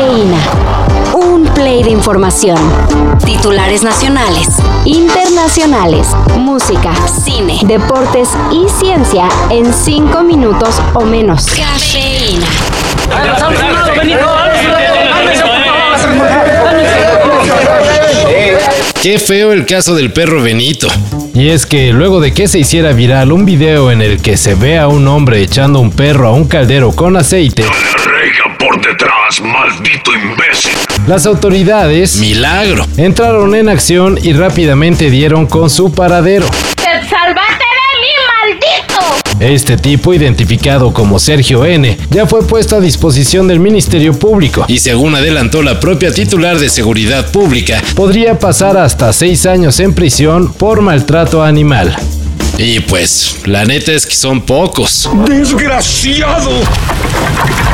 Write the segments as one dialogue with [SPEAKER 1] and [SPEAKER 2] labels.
[SPEAKER 1] Cafeína. Un play de información. Titulares nacionales, internacionales, música, cine, deportes y ciencia en cinco minutos o menos. Cafeína.
[SPEAKER 2] Qué feo el caso del perro Benito.
[SPEAKER 3] Y es que luego de que se hiciera viral un video en el que se ve a un hombre echando un perro a un caldero con aceite,
[SPEAKER 4] por detrás, maldito imbécil.
[SPEAKER 3] las autoridades
[SPEAKER 2] Milagro.
[SPEAKER 3] entraron en acción y rápidamente dieron con su paradero.
[SPEAKER 5] ¡Te salvaste de mí, maldito!
[SPEAKER 3] Este tipo, identificado como Sergio N., ya fue puesto a disposición del Ministerio Público y
[SPEAKER 2] Y según adelantó la propia titular de Seguridad Pública,
[SPEAKER 3] podría pasar hasta seis años en prisión por maltrato animal.
[SPEAKER 2] y pues, la neta es que son pocos.
[SPEAKER 4] ¡Desgraciado!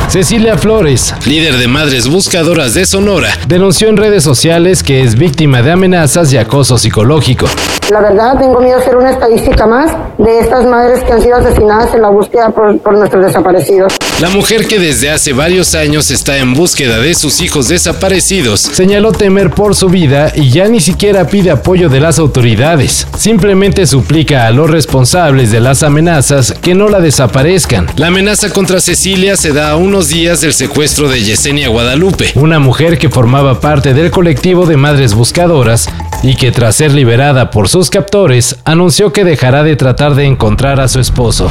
[SPEAKER 3] Cecilia Flores
[SPEAKER 2] Líder de Madres Buscadoras de Sonora,
[SPEAKER 3] denunció en redes sociales que es víctima de amenazas y acoso psicológico.
[SPEAKER 6] La verdad, tengo miedo de ser una estadística más de estas madres que han sido asesinadas en la búsqueda por, por nuestros desaparecidos.
[SPEAKER 2] la mujer que desde hace varios años está en búsqueda de sus hijos desaparecidos,
[SPEAKER 3] Señaló temer por su vida y ya ni siquiera pide apoyo de las autoridades. Simplemente suplica a los responsables de las amenazas que no la desaparezcan.
[SPEAKER 2] La amenaza contra Cecilia se da a unos días del secuestro de Yesenia Guadalupe.
[SPEAKER 3] Una mujer que formaba parte del colectivo de madres buscadoras y que tras ser liberada por sus captores anunció que dejará de tratar de encontrar a su esposo.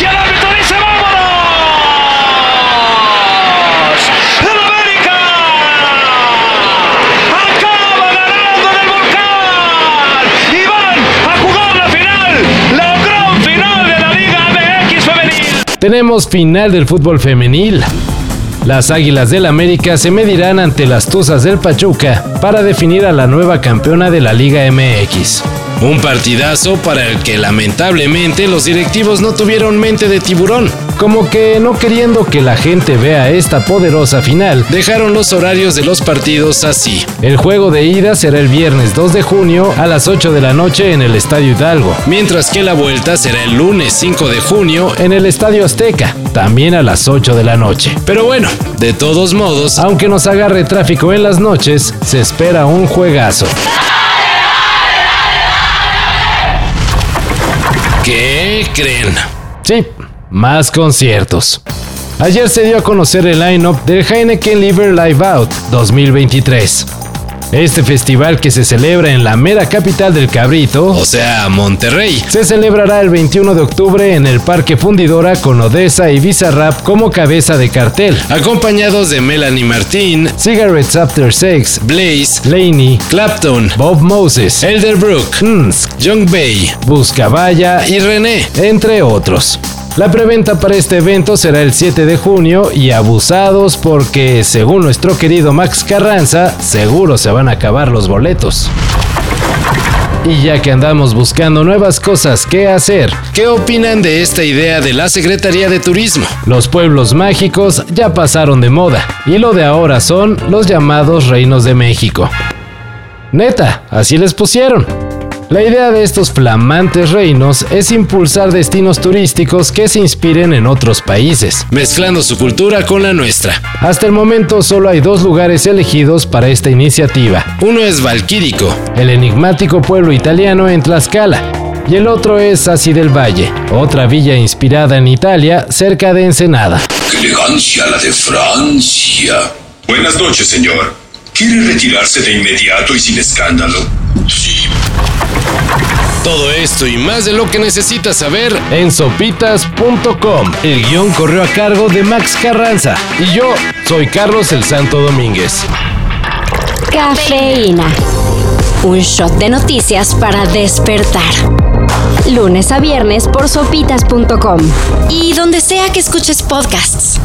[SPEAKER 4] ¡Y el árbitro dice vámonos! ¡El América! ¡Acaba ganando en el volcán! ¡Y van a jugar la final! ¡La gran final de la Liga MX Femenil!
[SPEAKER 3] Tenemos final del fútbol femenil. Las Águilas del América se medirán ante las Tuzas del Pachuca para definir a la nueva campeona de la Liga MX.
[SPEAKER 2] Un partidazo para el que lamentablemente los directivos no tuvieron mente de tiburón.
[SPEAKER 3] Como que no queriendo que la gente vea esta poderosa final,
[SPEAKER 2] Dejaron los horarios de los partidos así.
[SPEAKER 3] el juego de ida será el viernes 2 de junio a las 8 de la noche en el Estadio Hidalgo,
[SPEAKER 2] Mientras que la vuelta será el lunes 5 de junio.
[SPEAKER 3] en el Estadio Azteca, también a las 8 de la noche.
[SPEAKER 2] Pero bueno, de todos modos,
[SPEAKER 3] Aunque nos agarre tráfico en las noches, se espera un juegazo.
[SPEAKER 2] ¿Qué creen?
[SPEAKER 3] Sí, más conciertos. Ayer se dio a conocer el line-up del Heineken Liver Live Out 2023. Este festival que se celebra en la mera capital del Cabrito
[SPEAKER 2] O sea, Monterrey.
[SPEAKER 3] se celebrará el 21 de octubre en el Parque Fundidora con Odessa y Bizarrap como cabeza de cartel.
[SPEAKER 2] Acompañados de Melanie Martín,
[SPEAKER 3] Cigarettes After Sex,
[SPEAKER 2] Blaze,
[SPEAKER 3] Laney,
[SPEAKER 2] Clapton,
[SPEAKER 3] Bob Moses,
[SPEAKER 2] Elderbrook,
[SPEAKER 3] Nsk,
[SPEAKER 2] Young Bay
[SPEAKER 3] Buscavaya
[SPEAKER 2] y René.
[SPEAKER 3] entre otros. La preventa para este evento será el 7 de junio y abusados porque, según nuestro querido Max Carranza, seguro se van a acabar los boletos. Y ya que andamos buscando nuevas cosas que hacer,
[SPEAKER 2] ¿Qué opinan de esta idea de la Secretaría de Turismo?
[SPEAKER 3] los pueblos mágicos ya pasaron de moda y lo de ahora son los llamados reinos de México. Neta, así les pusieron. La idea de estos flamantes reinos es impulsar destinos turísticos que se inspiren en otros países.
[SPEAKER 2] Mezclando su cultura con la nuestra.
[SPEAKER 3] Hasta el momento solo hay dos lugares elegidos para esta iniciativa.
[SPEAKER 2] Uno es Valquírico,
[SPEAKER 3] El enigmático pueblo italiano en Tlaxcala y el otro es Así del Valle, otra villa inspirada en Italia cerca de Ensenada.
[SPEAKER 4] ¡Qué elegancia la de Francia! Buenas noches, señor. ¿Quiere retirarse de inmediato y sin escándalo?
[SPEAKER 2] Todo esto y más de lo que necesitas saber
[SPEAKER 3] en sopitas.com. El guion corrió a cargo de Max Carranza y yo soy Carlos el Santo Domínguez.
[SPEAKER 1] Cafeína. Un shot de noticias para despertar. Lunes a viernes por sopitas.com. Y donde sea que escuches podcasts.